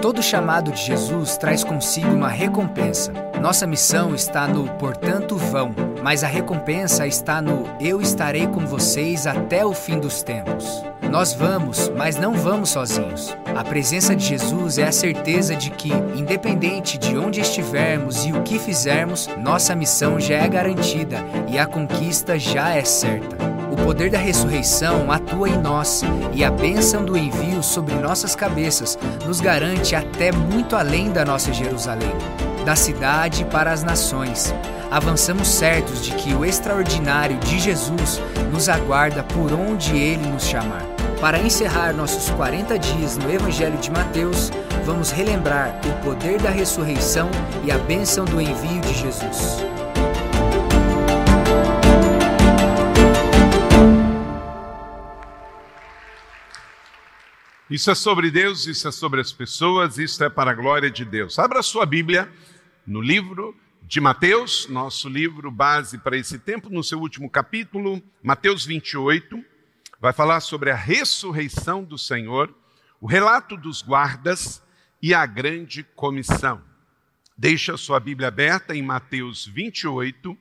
Todo chamado de Jesus traz consigo uma recompensa. Nossa missão está no portanto vão, mas a recompensa está no eu estarei com vocês até o fim dos tempos. Nós vamos, mas não vamos sozinhos. A presença de Jesus é a certeza de que, independente de onde estivermos e o que fizermos, nossa missão já é garantida e a conquista já é certa. Poder da ressurreição atua em nós e a bênção do envio sobre nossas cabeças nos garante até muito além da nossa Jerusalém, da cidade para as nações. Avançamos certos de que o extraordinário de Jesus nos aguarda por onde ele nos chamar. Para encerrar nossos 40 dias no Evangelho de Mateus, vamos relembrar o poder da ressurreição e a bênção do envio de Jesus. Isso é sobre Deus, isso é sobre as pessoas, isso é para a glória de Deus. Abra sua Bíblia no livro de Mateus, nosso livro base para esse tempo, no seu último capítulo, Mateus 28, vai falar sobre a ressurreição do Senhor, o relato dos guardas e a grande comissão. Deixa sua Bíblia aberta em Mateus 28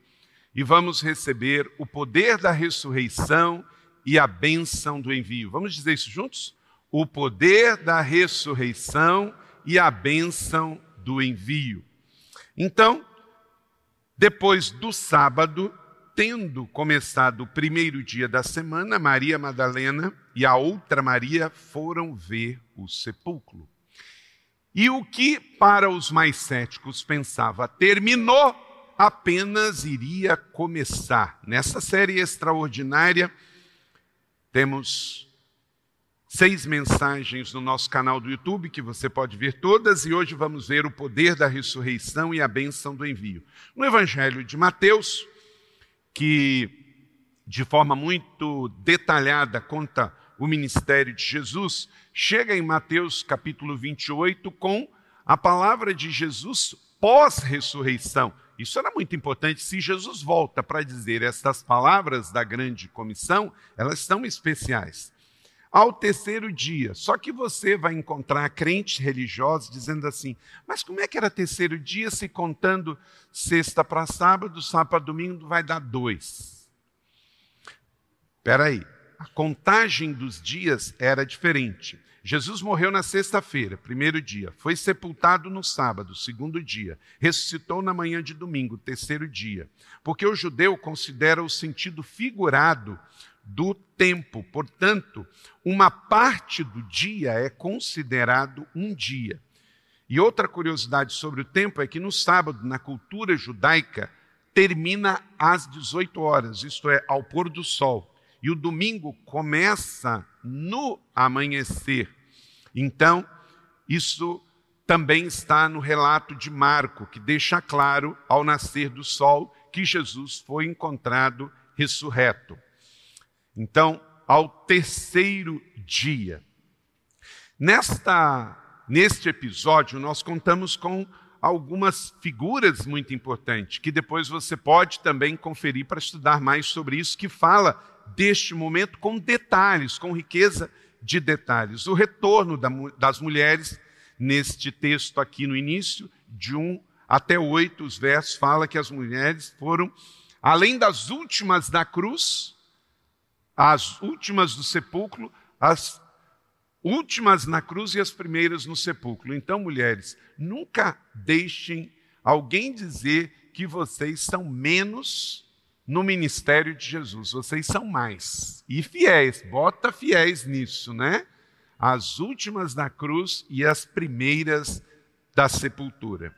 e vamos receber o poder da ressurreição e a bênção do envio. Vamos dizer isso juntos? O poder da ressurreição e a bênção do envio. Então, depois do sábado, tendo começado o primeiro dia da semana, Maria Madalena e a outra Maria foram ver o sepulcro. E o que para os mais céticos pensava terminou, apenas iria começar. Nessa série extraordinária, temos seis mensagens no nosso canal do YouTube, que você pode ver todas, e hoje vamos ver o poder da ressurreição e a bênção do envio. No Evangelho de Mateus, que de forma muito detalhada conta o ministério de Jesus, chega em Mateus capítulo 28 com a palavra de Jesus pós-ressurreição. Isso era muito importante. Se Jesus volta para dizer estas palavras da grande comissão, elas são especiais ao terceiro dia. Só que você vai encontrar crentes religiosos dizendo assim: mas como é que era terceiro dia se contando sexta para sábado, sábado para domingo vai dar dois? Espera aí, a contagem dos dias era diferente. Jesus morreu na sexta-feira, primeiro dia, foi sepultado no sábado, segundo dia, ressuscitou na manhã de domingo, terceiro dia, porque o judeu considera o sentido figurado do tempo. Portanto, uma parte do dia é considerado um dia. E outra curiosidade sobre o tempo é que no sábado, na cultura judaica, termina às 18 horas, isto é, ao pôr do sol. E o domingo começa no amanhecer. Então, isso também está no relato de Marco, que deixa claro, ao nascer do sol, que Jesus foi encontrado ressurreto. Então, ao terceiro dia. Nesta, neste episódio, nós contamos com algumas figuras muito importantes, que depois você pode também conferir para estudar mais sobre isso, que fala deste momento com detalhes, com riqueza de detalhes. O retorno da, das mulheres, neste texto aqui no início, de um até oito, os versos fala que as mulheres foram, além das últimas da cruz, as últimas do sepulcro, as últimas na cruz e as primeiras no sepulcro. Então, mulheres, nunca deixem alguém dizer que vocês são menos no ministério de Jesus. Vocês são mais. E fiéis, bota fiéis nisso, né? As últimas na cruz e as primeiras da sepultura.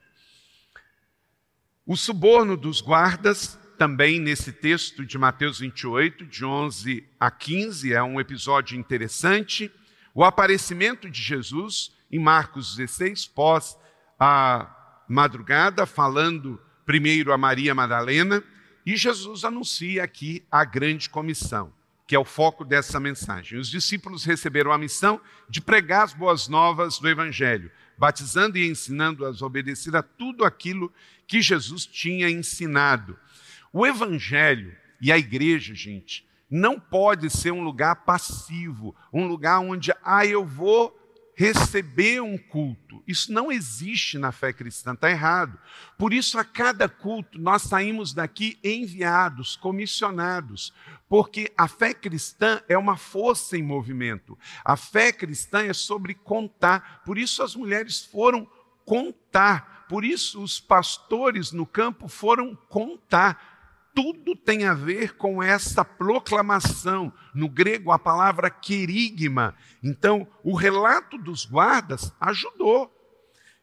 O suborno dos guardas também nesse texto de Mateus 28, de 11 a 15, é um episódio interessante. O aparecimento de Jesus em Marcos 16, pós a madrugada, falando primeiro a Maria Madalena, e Jesus anuncia aqui a grande comissão, que é o foco dessa mensagem. Os discípulos receberam a missão de pregar as boas novas do Evangelho, batizando e ensinando-as a obedecer a tudo aquilo que Jesus tinha ensinado o evangelho e a igreja, gente, não pode ser um lugar passivo, um lugar onde, ah, eu vou receber um culto. Isso não existe na fé cristã, está errado. Por isso, a cada culto, nós saímos daqui enviados, comissionados, porque a fé cristã é uma força em movimento. A fé cristã é sobre contar. Por isso, as mulheres foram contar. Por isso, os pastores no campo foram contar tudo tem a ver com essa proclamação. No grego, a palavra querigma. Então, o relato dos guardas ajudou.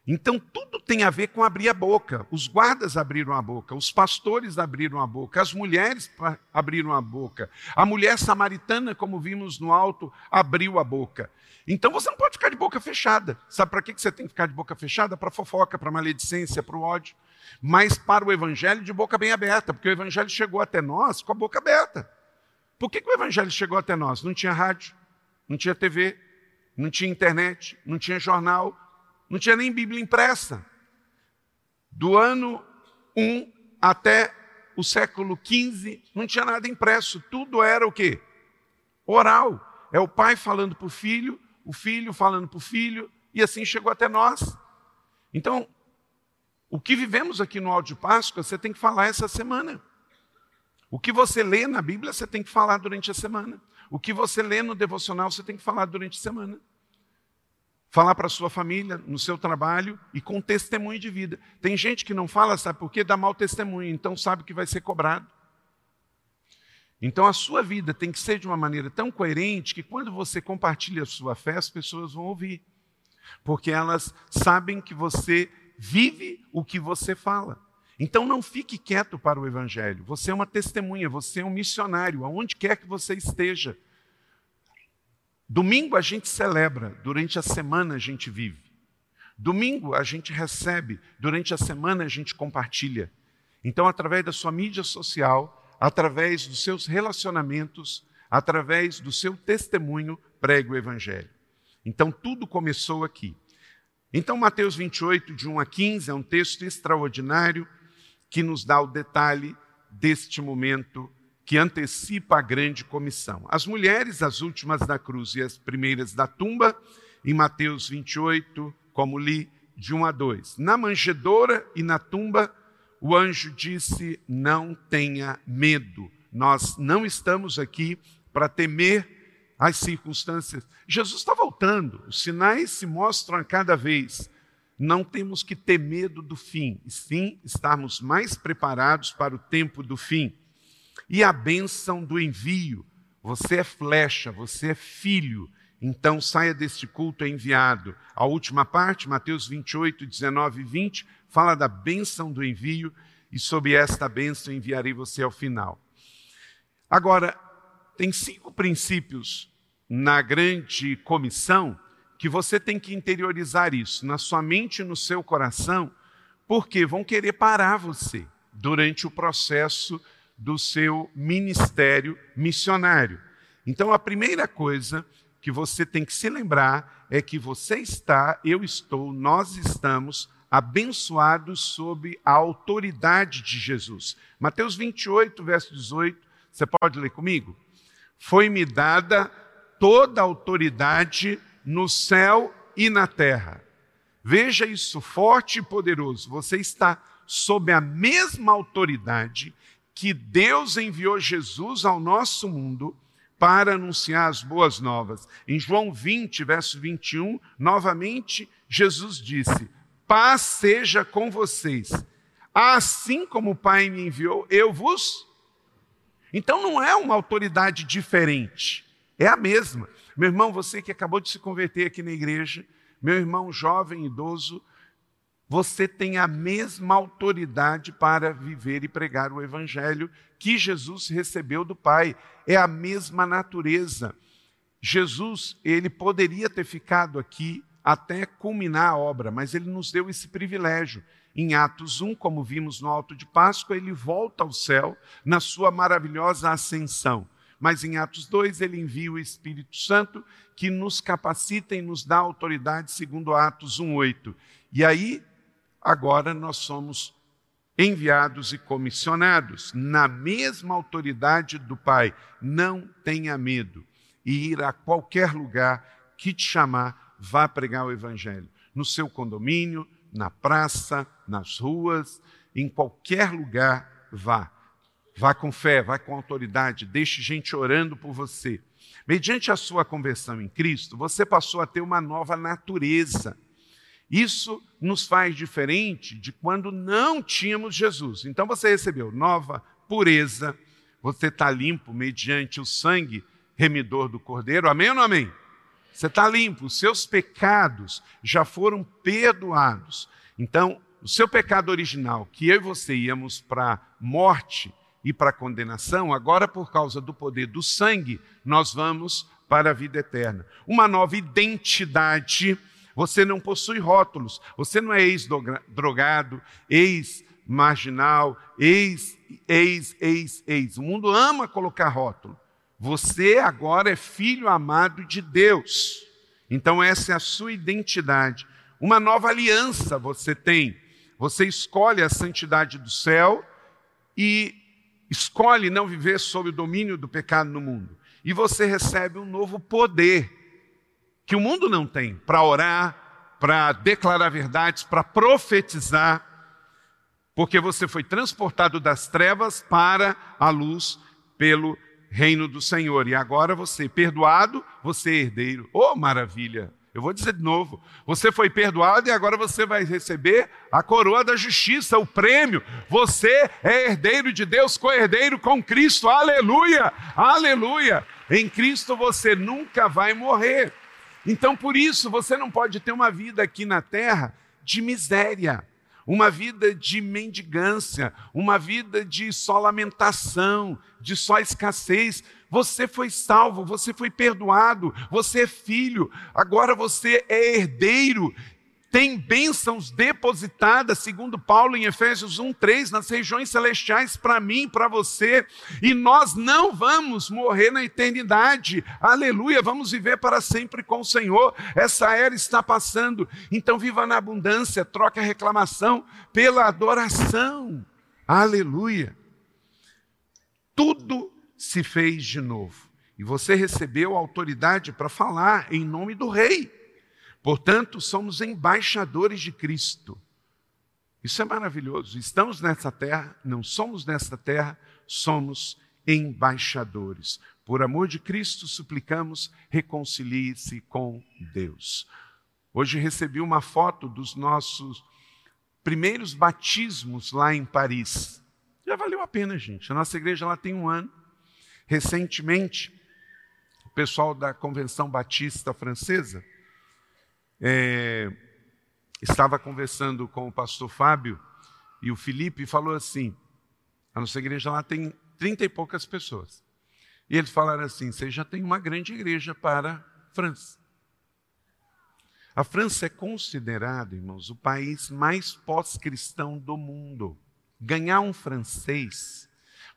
Então, tudo tem a ver com abrir a boca. Os guardas abriram a boca, os pastores abriram a boca, as mulheres abriram a boca. A mulher samaritana, como vimos no alto, abriu a boca. Então, você não pode ficar de boca fechada. Sabe para que você tem que ficar de boca fechada? Para fofoca, para maledicência, para o ódio mas para o Evangelho de boca bem aberta, porque o Evangelho chegou até nós com a boca aberta. Por que, que o Evangelho chegou até nós? Não tinha rádio, não tinha TV, não tinha internet, não tinha jornal, não tinha nem Bíblia impressa. Do ano 1 até o século XV, não tinha nada impresso, tudo era o quê? Oral. É o pai falando para o filho, o filho falando para o filho, e assim chegou até nós. Então, o que vivemos aqui no Áudio Páscoa, você tem que falar essa semana. O que você lê na Bíblia, você tem que falar durante a semana. O que você lê no devocional, você tem que falar durante a semana. Falar para a sua família, no seu trabalho e com testemunho de vida. Tem gente que não fala, sabe por quê? Dá mau testemunho, então sabe que vai ser cobrado. Então a sua vida tem que ser de uma maneira tão coerente que quando você compartilha a sua fé, as pessoas vão ouvir. Porque elas sabem que você vive o que você fala. Então não fique quieto para o Evangelho. Você é uma testemunha, você é um missionário, aonde quer que você esteja. Domingo a gente celebra, durante a semana a gente vive. Domingo a gente recebe, durante a semana a gente compartilha. Então, através da sua mídia social, através dos seus relacionamentos, através do seu testemunho, pregue o Evangelho. Então, tudo começou aqui. Então, Mateus 28, de 1 a 15, é um texto extraordinário que nos dá o detalhe deste momento que antecipa a grande comissão. As mulheres, as últimas da cruz e as primeiras da tumba, em Mateus 28, como li, de 1 a 2. Na manjedoura e na tumba, o anjo disse: Não tenha medo, nós não estamos aqui para temer as circunstâncias. Jesus está voltando, os sinais se mostram a cada vez. Não temos que ter medo do fim, e sim estarmos mais preparados para o tempo do fim. E a bênção do envio. Você é flecha, você é filho, então saia deste culto enviado. A última parte, Mateus 28, 19 e 20, fala da bênção do envio, e sob esta bênção enviarei você ao final. Agora, tem cinco princípios na grande comissão que você tem que interiorizar isso na sua mente e no seu coração, porque vão querer parar você durante o processo do seu ministério missionário. Então, a primeira coisa que você tem que se lembrar é que você está, eu estou, nós estamos abençoados sob a autoridade de Jesus. Mateus 28, verso 18, você pode ler comigo? foi-me dada toda a autoridade no céu e na terra. Veja isso forte e poderoso. Você está sob a mesma autoridade que Deus enviou Jesus ao nosso mundo para anunciar as boas novas. Em João 20, verso 21, novamente, Jesus disse: Paz seja com vocês. Assim como o Pai me enviou, eu vos então não é uma autoridade diferente, é a mesma. Meu irmão, você que acabou de se converter aqui na igreja, meu irmão jovem, idoso, você tem a mesma autoridade para viver e pregar o evangelho que Jesus recebeu do Pai. É a mesma natureza. Jesus, ele poderia ter ficado aqui até culminar a obra, mas ele nos deu esse privilégio. Em Atos 1, como vimos no Alto de Páscoa, ele volta ao céu na sua maravilhosa ascensão. Mas em Atos 2, ele envia o Espírito Santo que nos capacita e nos dá autoridade, segundo Atos 1,8. E aí, agora nós somos enviados e comissionados na mesma autoridade do Pai. Não tenha medo e ir a qualquer lugar que te chamar vá pregar o Evangelho. No seu condomínio, na praça, nas ruas, em qualquer lugar, vá. Vá com fé, vá com autoridade, deixe gente orando por você. Mediante a sua conversão em Cristo, você passou a ter uma nova natureza. Isso nos faz diferente de quando não tínhamos Jesus. Então você recebeu nova pureza, você está limpo mediante o sangue remidor do Cordeiro. Amém ou não amém? Você está limpo, os seus pecados já foram perdoados. Então, o seu pecado original, que eu e você íamos para morte e para condenação, agora por causa do poder do sangue, nós vamos para a vida eterna. Uma nova identidade. Você não possui rótulos, você não é ex-drogado, ex-marginal, ex, ex, ex, ex. O mundo ama colocar rótulo. Você agora é filho amado de Deus. Então, essa é a sua identidade. Uma nova aliança você tem. Você escolhe a santidade do céu e escolhe não viver sob o domínio do pecado no mundo. E você recebe um novo poder que o mundo não tem para orar, para declarar verdades, para profetizar, porque você foi transportado das trevas para a luz pelo reino do Senhor. E agora você, perdoado, você é herdeiro. Oh, maravilha! Eu vou dizer de novo: você foi perdoado e agora você vai receber a coroa da justiça, o prêmio. Você é herdeiro de Deus, co-herdeiro com Cristo. Aleluia! Aleluia! Em Cristo você nunca vai morrer. Então, por isso, você não pode ter uma vida aqui na terra de miséria uma vida de mendigância, uma vida de só lamentação, de só escassez. Você foi salvo, você foi perdoado, você é filho, agora você é herdeiro tem bênçãos depositadas, segundo Paulo em Efésios 1:3, nas regiões celestiais para mim para você, e nós não vamos morrer na eternidade. Aleluia, vamos viver para sempre com o Senhor. Essa era está passando. Então viva na abundância, troque a reclamação pela adoração. Aleluia. Tudo se fez de novo. E você recebeu autoridade para falar em nome do rei. Portanto, somos embaixadores de Cristo. Isso é maravilhoso. Estamos nessa terra, não somos nessa terra, somos embaixadores. Por amor de Cristo, suplicamos, reconcilie-se com Deus. Hoje recebi uma foto dos nossos primeiros batismos lá em Paris. Já valeu a pena, gente. A nossa igreja lá tem um ano. Recentemente, o pessoal da Convenção Batista Francesa é, estava conversando com o pastor Fábio e o Felipe falou assim: a nossa igreja lá tem trinta e poucas pessoas. E eles falaram assim: você já tem uma grande igreja para a França. A França é considerada, irmãos, o país mais pós-cristão do mundo. Ganhar um francês,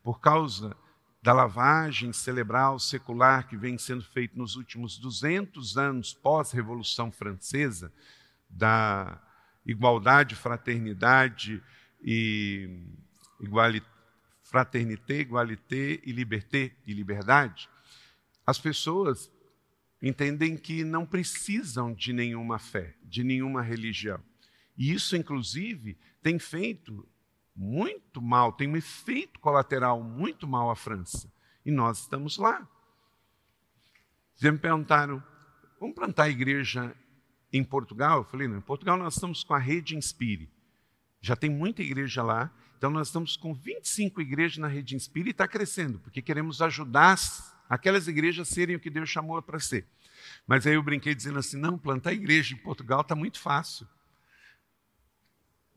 por causa da lavagem cerebral secular que vem sendo feito nos últimos 200 anos pós-Revolução Francesa, da igualdade, fraternidade e fraternité, igualité e liberté e liberdade, as pessoas entendem que não precisam de nenhuma fé, de nenhuma religião. E isso, inclusive, tem feito muito mal, tem um efeito colateral muito mal à França. E nós estamos lá. Vocês me perguntaram, vamos plantar a igreja em Portugal? Eu falei, não, em Portugal nós estamos com a rede Inspire. Já tem muita igreja lá, então nós estamos com 25 igrejas na rede Inspire e está crescendo, porque queremos ajudar aquelas igrejas a serem o que Deus chamou para ser. Mas aí eu brinquei dizendo assim: não, plantar igreja em Portugal está muito fácil.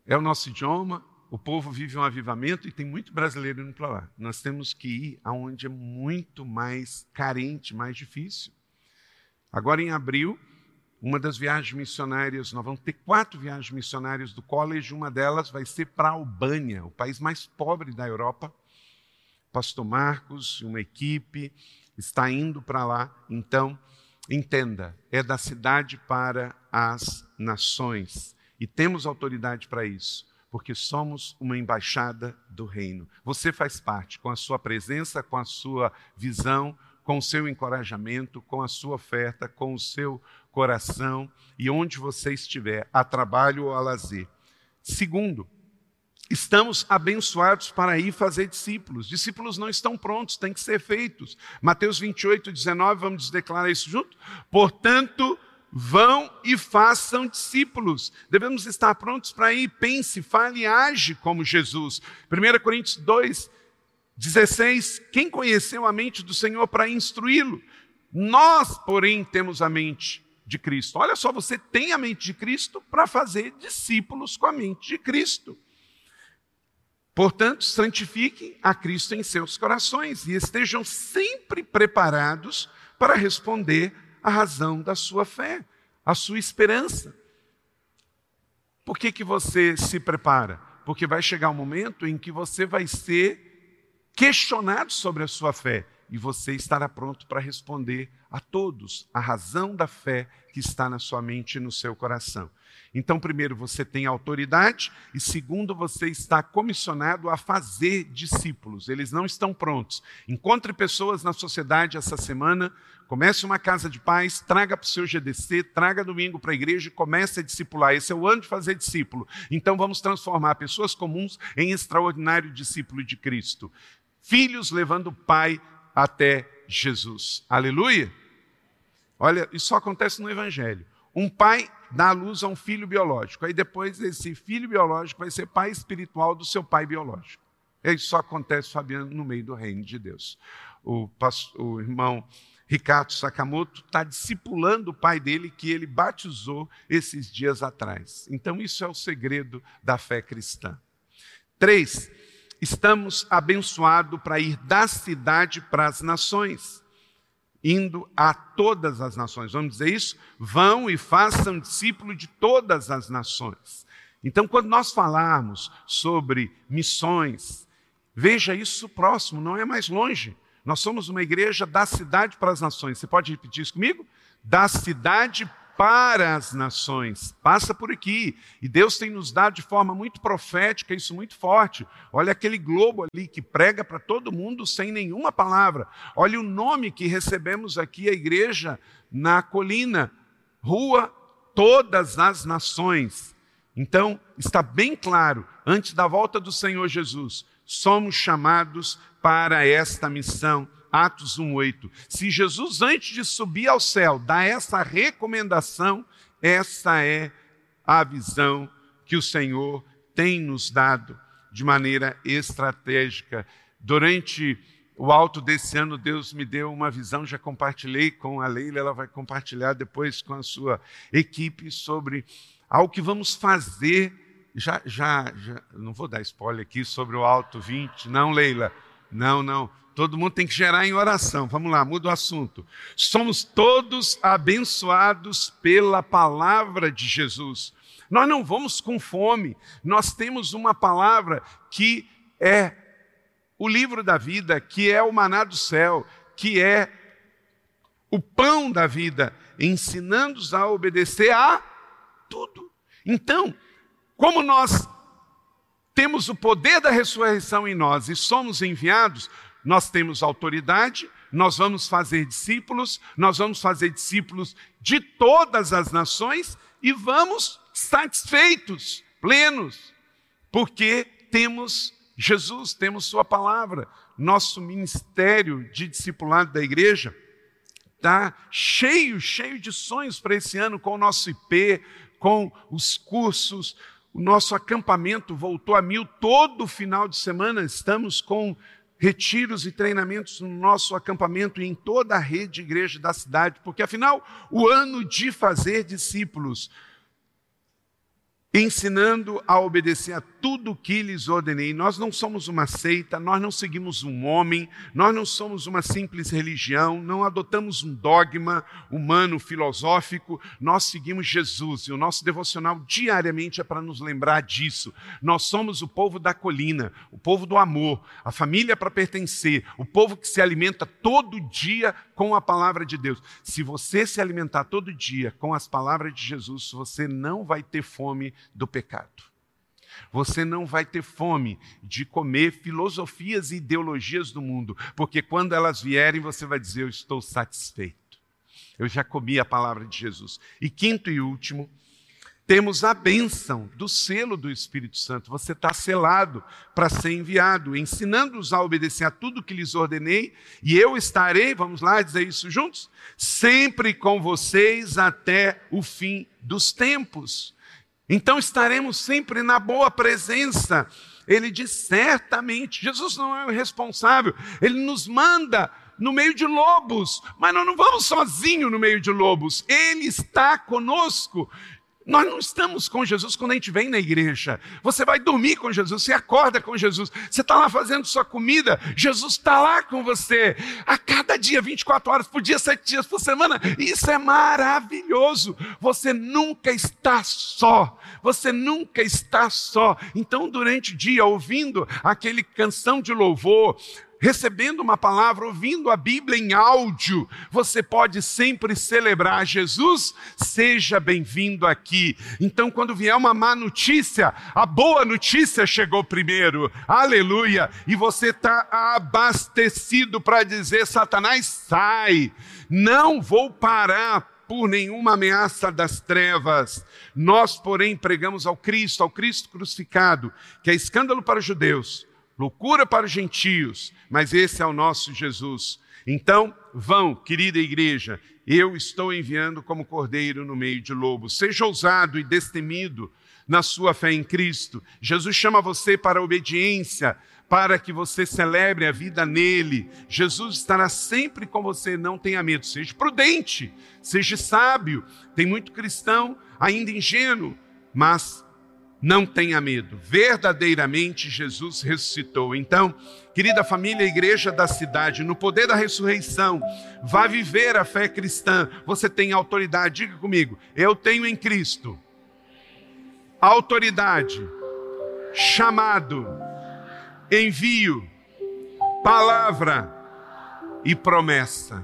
É o nosso idioma, o povo vive um avivamento e tem muito brasileiro indo para lá. Nós temos que ir aonde é muito mais carente, mais difícil. Agora, em abril, uma das viagens missionárias, nós vamos ter quatro viagens missionárias do college, uma delas vai ser para a Albânia, o país mais pobre da Europa. Pastor Marcos e uma equipe está indo para lá. Então, entenda, é da cidade para as nações. E temos autoridade para isso porque somos uma embaixada do reino. Você faz parte com a sua presença, com a sua visão, com o seu encorajamento, com a sua oferta, com o seu coração e onde você estiver, a trabalho ou a lazer. Segundo, estamos abençoados para ir fazer discípulos. Discípulos não estão prontos, têm que ser feitos. Mateus 28, 19, vamos declarar isso junto? Portanto, vão e façam discípulos. Devemos estar prontos para ir. Pense, fale e age como Jesus. 1 Coríntios 2, 16. Quem conheceu a mente do Senhor para instruí-lo? Nós, porém, temos a mente de Cristo. Olha só, você tem a mente de Cristo para fazer discípulos com a mente de Cristo. Portanto, santifiquem a Cristo em seus corações e estejam sempre preparados para responder a razão da sua fé, a sua esperança. Por que, que você se prepara? Porque vai chegar um momento em que você vai ser questionado sobre a sua fé e você estará pronto para responder a todos a razão da fé que está na sua mente e no seu coração. Então, primeiro, você tem autoridade, e segundo, você está comissionado a fazer discípulos. Eles não estão prontos. Encontre pessoas na sociedade essa semana, comece uma casa de paz, traga para o seu GDC, traga domingo para a igreja e comece a discipular. Esse é o ano de fazer discípulo. Então, vamos transformar pessoas comuns em extraordinário discípulo de Cristo. Filhos levando o pai até Jesus. Aleluia! Olha, isso só acontece no Evangelho. Um pai dá à luz a um filho biológico. Aí depois esse filho biológico vai ser pai espiritual do seu pai biológico. Isso só acontece, Fabiano, no meio do reino de Deus. O, o irmão Ricardo Sakamoto está discipulando o pai dele que ele batizou esses dias atrás. Então, isso é o segredo da fé cristã. Três, estamos abençoados para ir da cidade para as nações indo a todas as nações. Vamos dizer isso? Vão e façam discípulo de todas as nações. Então, quando nós falarmos sobre missões, veja isso próximo, não é mais longe. Nós somos uma igreja da cidade para as nações. Você pode repetir isso comigo? Da cidade para as nações. Passa por aqui. E Deus tem nos dado de forma muito profética isso muito forte. Olha aquele globo ali que prega para todo mundo sem nenhuma palavra. Olha o nome que recebemos aqui, a igreja na colina, Rua Todas as Nações. Então, está bem claro, antes da volta do Senhor Jesus, somos chamados para esta missão Atos 1:8. Se Jesus antes de subir ao céu dá essa recomendação, essa é a visão que o Senhor tem nos dado de maneira estratégica. Durante o alto desse ano, Deus me deu uma visão, já compartilhei com a Leila, ela vai compartilhar depois com a sua equipe sobre algo que vamos fazer. Já, já, já não vou dar spoiler aqui sobre o alto 20, não, Leila. Não, não. Todo mundo tem que gerar em oração. Vamos lá, muda o assunto. Somos todos abençoados pela palavra de Jesus. Nós não vamos com fome. Nós temos uma palavra que é o livro da vida, que é o maná do céu, que é o pão da vida, ensinando-os a obedecer a tudo. Então, como nós temos o poder da ressurreição em nós e somos enviados, nós temos autoridade, nós vamos fazer discípulos, nós vamos fazer discípulos de todas as nações e vamos satisfeitos, plenos, porque temos Jesus, temos Sua palavra. Nosso ministério de discipulado da igreja está cheio, cheio de sonhos para esse ano com o nosso IP, com os cursos. O nosso acampamento voltou a mil todo final de semana. Estamos com retiros e treinamentos no nosso acampamento e em toda a rede de igreja da cidade, porque afinal, o ano de fazer discípulos ensinando a obedecer a tudo o que lhes ordenei. Nós não somos uma seita, nós não seguimos um homem, nós não somos uma simples religião, não adotamos um dogma humano filosófico, nós seguimos Jesus e o nosso devocional diariamente é para nos lembrar disso. Nós somos o povo da colina, o povo do amor, a família para pertencer, o povo que se alimenta todo dia com a palavra de Deus. Se você se alimentar todo dia com as palavras de Jesus, você não vai ter fome do pecado. Você não vai ter fome de comer filosofias e ideologias do mundo, porque quando elas vierem, você vai dizer: Eu estou satisfeito. Eu já comi a palavra de Jesus. E quinto e último, temos a bênção do selo do Espírito Santo. Você está selado para ser enviado, ensinando-os a obedecer a tudo que lhes ordenei, e eu estarei, vamos lá dizer isso juntos, sempre com vocês até o fim dos tempos. Então estaremos sempre na boa presença. Ele diz certamente, Jesus não é o responsável, ele nos manda no meio de lobos, mas nós não vamos sozinho no meio de lobos, ele está conosco. Nós não estamos com Jesus quando a gente vem na igreja. Você vai dormir com Jesus, você acorda com Jesus, você está lá fazendo sua comida, Jesus está lá com você. A cada dia, 24 horas por dia, 7 dias por semana. Isso é maravilhoso. Você nunca está só. Você nunca está só. Então, durante o dia, ouvindo aquele canção de louvor, recebendo uma palavra, ouvindo a Bíblia em áudio, você pode sempre celebrar Jesus, seja bem-vindo aqui. Então, quando vier uma má notícia, a boa notícia chegou primeiro, aleluia, e você está abastecido para dizer: Satanás, sai, não vou parar por nenhuma ameaça das trevas. Nós, porém, pregamos ao Cristo, ao Cristo crucificado, que é escândalo para os judeus loucura para os gentios, mas esse é o nosso Jesus. Então, vão, querida igreja, eu estou enviando como cordeiro no meio de lobos. Seja ousado e destemido na sua fé em Cristo. Jesus chama você para a obediência, para que você celebre a vida nele. Jesus estará sempre com você, não tenha medo. Seja prudente, seja sábio. Tem muito cristão ainda ingênuo, mas não tenha medo, verdadeiramente Jesus ressuscitou. Então, querida família, igreja da cidade, no poder da ressurreição, vá viver a fé cristã. Você tem autoridade, diga comigo, eu tenho em Cristo autoridade, chamado, envio, palavra e promessa.